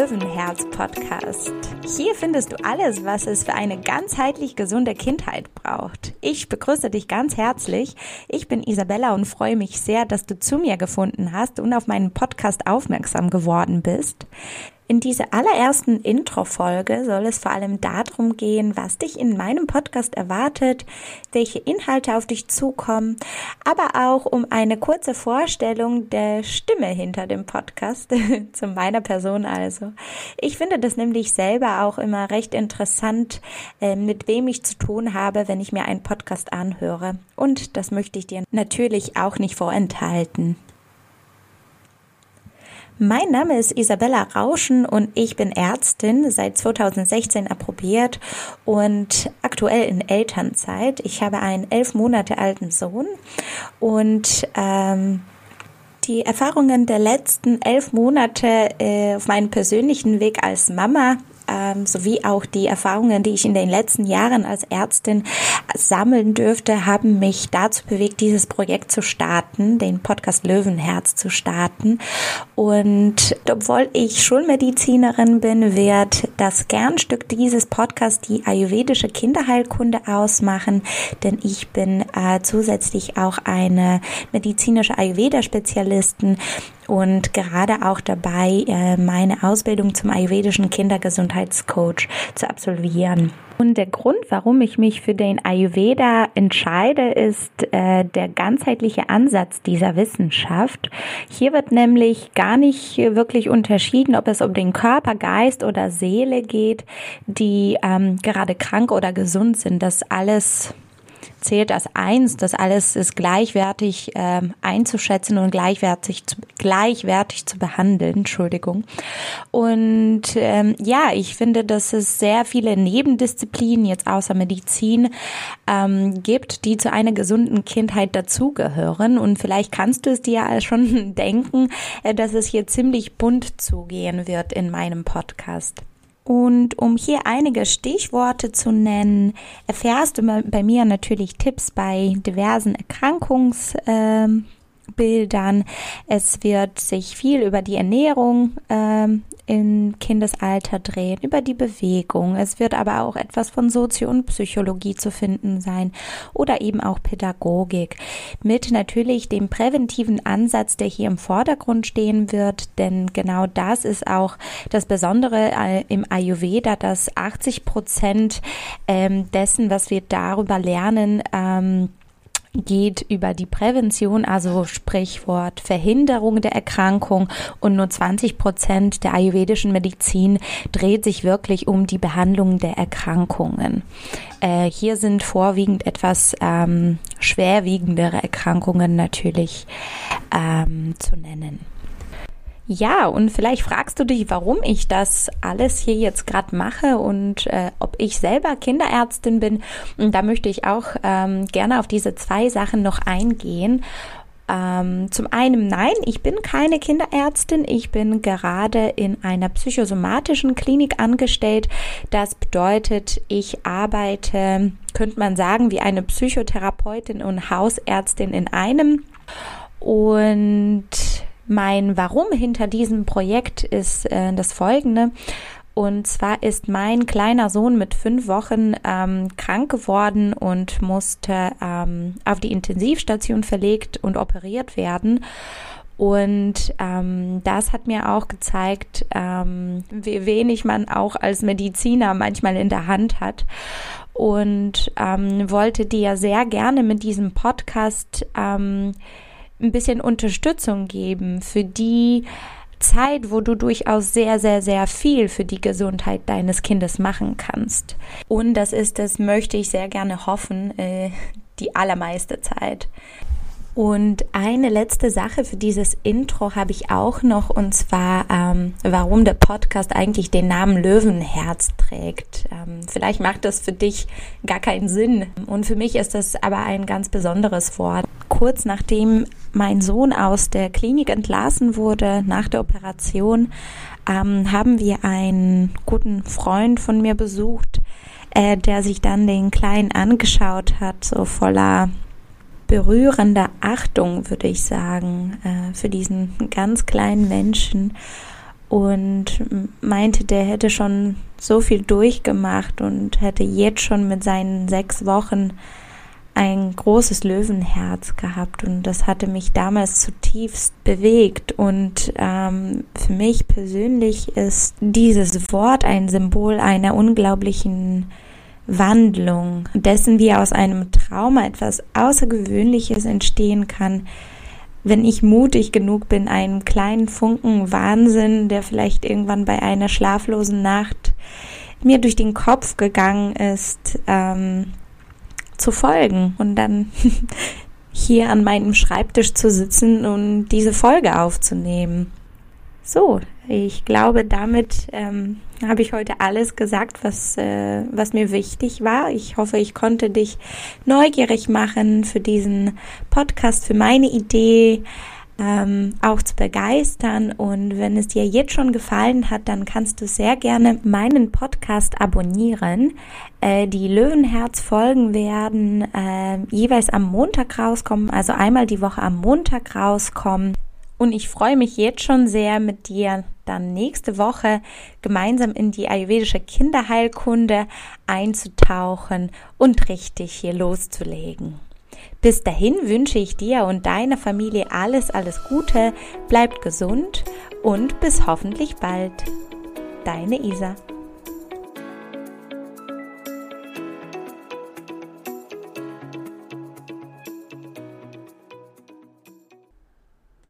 Löwenherz Podcast. Hier findest du alles, was es für eine ganzheitlich gesunde Kindheit braucht. Ich begrüße dich ganz herzlich. Ich bin Isabella und freue mich sehr, dass du zu mir gefunden hast und auf meinen Podcast aufmerksam geworden bist. In dieser allerersten Intro-Folge soll es vor allem darum gehen, was dich in meinem Podcast erwartet, welche Inhalte auf dich zukommen, aber auch um eine kurze Vorstellung der Stimme hinter dem Podcast, zu meiner Person also. Ich finde das nämlich selber auch immer recht interessant, ähm, mit wem ich zu tun habe, wenn ich mir einen Podcast anhöre. Und das möchte ich dir natürlich auch nicht vorenthalten. Mein Name ist Isabella Rauschen und ich bin Ärztin, seit 2016 approbiert und aktuell in Elternzeit. Ich habe einen elf Monate alten Sohn und ähm, die Erfahrungen der letzten elf Monate äh, auf meinem persönlichen Weg als Mama ähm, sowie auch die Erfahrungen, die ich in den letzten Jahren als Ärztin sammeln dürfte, haben mich dazu bewegt, dieses Projekt zu starten, den Podcast Löwenherz zu starten. Und obwohl ich Schulmedizinerin bin, wird das Kernstück dieses Podcasts die ayurvedische Kinderheilkunde ausmachen, denn ich bin äh, zusätzlich auch eine medizinische Ayurveda-Spezialistin und gerade auch dabei, äh, meine Ausbildung zum ayurvedischen Kindergesundheitscoach zu absolvieren. Und der Grund, warum ich mich für den Ayurveda entscheide, ist äh, der ganzheitliche Ansatz dieser Wissenschaft. Hier wird nämlich gar nicht wirklich unterschieden, ob es um den Körper, Geist oder Seele geht, die ähm, gerade krank oder gesund sind. Das alles zählt als eins. Das alles ist gleichwertig ähm, einzuschätzen und gleichwertig zu, gleichwertig zu behandeln. Entschuldigung. Und ähm, ja, ich finde, dass es sehr viele Nebendisziplinen jetzt außer Medizin ähm, gibt, die zu einer gesunden Kindheit dazugehören. Und vielleicht kannst du es dir schon denken, äh, dass es hier ziemlich bunt zugehen wird in meinem Podcast. Und um hier einige Stichworte zu nennen, erfährst du bei mir natürlich Tipps bei diversen Erkrankungsbildern. Ähm, es wird sich viel über die Ernährung ähm, im Kindesalter drehen, über die Bewegung. Es wird aber auch etwas von Sozio- und Psychologie zu finden sein oder eben auch Pädagogik. Mit natürlich dem präventiven Ansatz, der hier im Vordergrund stehen wird, denn genau das ist auch das Besondere äh, im Ayurveda, dass 80 Prozent ähm, dessen, was wir darüber lernen, ähm, geht über die Prävention, also Sprichwort Verhinderung der Erkrankung und nur 20 Prozent der ayurvedischen Medizin dreht sich wirklich um die Behandlung der Erkrankungen. Äh, hier sind vorwiegend etwas ähm, schwerwiegendere Erkrankungen natürlich ähm, zu nennen. Ja, und vielleicht fragst du dich, warum ich das alles hier jetzt gerade mache und äh, ob ich selber Kinderärztin bin. Und da möchte ich auch ähm, gerne auf diese zwei Sachen noch eingehen. Ähm, zum einen, nein, ich bin keine Kinderärztin. Ich bin gerade in einer psychosomatischen Klinik angestellt. Das bedeutet, ich arbeite, könnte man sagen, wie eine Psychotherapeutin und Hausärztin in einem. Und mein Warum hinter diesem Projekt ist äh, das folgende. Und zwar ist mein kleiner Sohn mit fünf Wochen ähm, krank geworden und musste ähm, auf die Intensivstation verlegt und operiert werden. Und ähm, das hat mir auch gezeigt, ähm, wie wenig man auch als Mediziner manchmal in der Hand hat. Und ähm, wollte dir sehr gerne mit diesem Podcast ähm, ein bisschen Unterstützung geben für die Zeit, wo du durchaus sehr, sehr, sehr viel für die Gesundheit deines Kindes machen kannst. Und das ist, das möchte ich sehr gerne hoffen, äh, die allermeiste Zeit. Und eine letzte Sache für dieses Intro habe ich auch noch, und zwar, ähm, warum der Podcast eigentlich den Namen Löwenherz trägt. Ähm, vielleicht macht das für dich gar keinen Sinn. Und für mich ist das aber ein ganz besonderes Wort. Kurz nachdem mein Sohn aus der Klinik entlassen wurde, nach der Operation, ähm, haben wir einen guten Freund von mir besucht, äh, der sich dann den Kleinen angeschaut hat, so voller berührender Achtung, würde ich sagen, äh, für diesen ganz kleinen Menschen. und meinte, der hätte schon so viel durchgemacht und hätte jetzt schon mit seinen sechs Wochen ein großes Löwenherz gehabt und das hatte mich damals zutiefst bewegt und ähm, für mich persönlich ist dieses Wort ein Symbol einer unglaublichen Wandlung, dessen wie aus einem Trauma etwas Außergewöhnliches entstehen kann, wenn ich mutig genug bin, einen kleinen Funken Wahnsinn, der vielleicht irgendwann bei einer schlaflosen Nacht mir durch den Kopf gegangen ist, ähm, zu folgen und dann hier an meinem Schreibtisch zu sitzen und diese Folge aufzunehmen. So, ich glaube, damit ähm, habe ich heute alles gesagt, was, äh, was mir wichtig war. Ich hoffe, ich konnte dich neugierig machen für diesen Podcast, für meine Idee. Ähm, auch zu begeistern. Und wenn es dir jetzt schon gefallen hat, dann kannst du sehr gerne meinen Podcast abonnieren. Äh, die Löwenherz-Folgen werden äh, jeweils am Montag rauskommen, also einmal die Woche am Montag rauskommen. Und ich freue mich jetzt schon sehr, mit dir dann nächste Woche gemeinsam in die ayurvedische Kinderheilkunde einzutauchen und richtig hier loszulegen. Bis dahin wünsche ich dir und deiner Familie alles, alles Gute, bleibt gesund und bis hoffentlich bald. Deine Isa.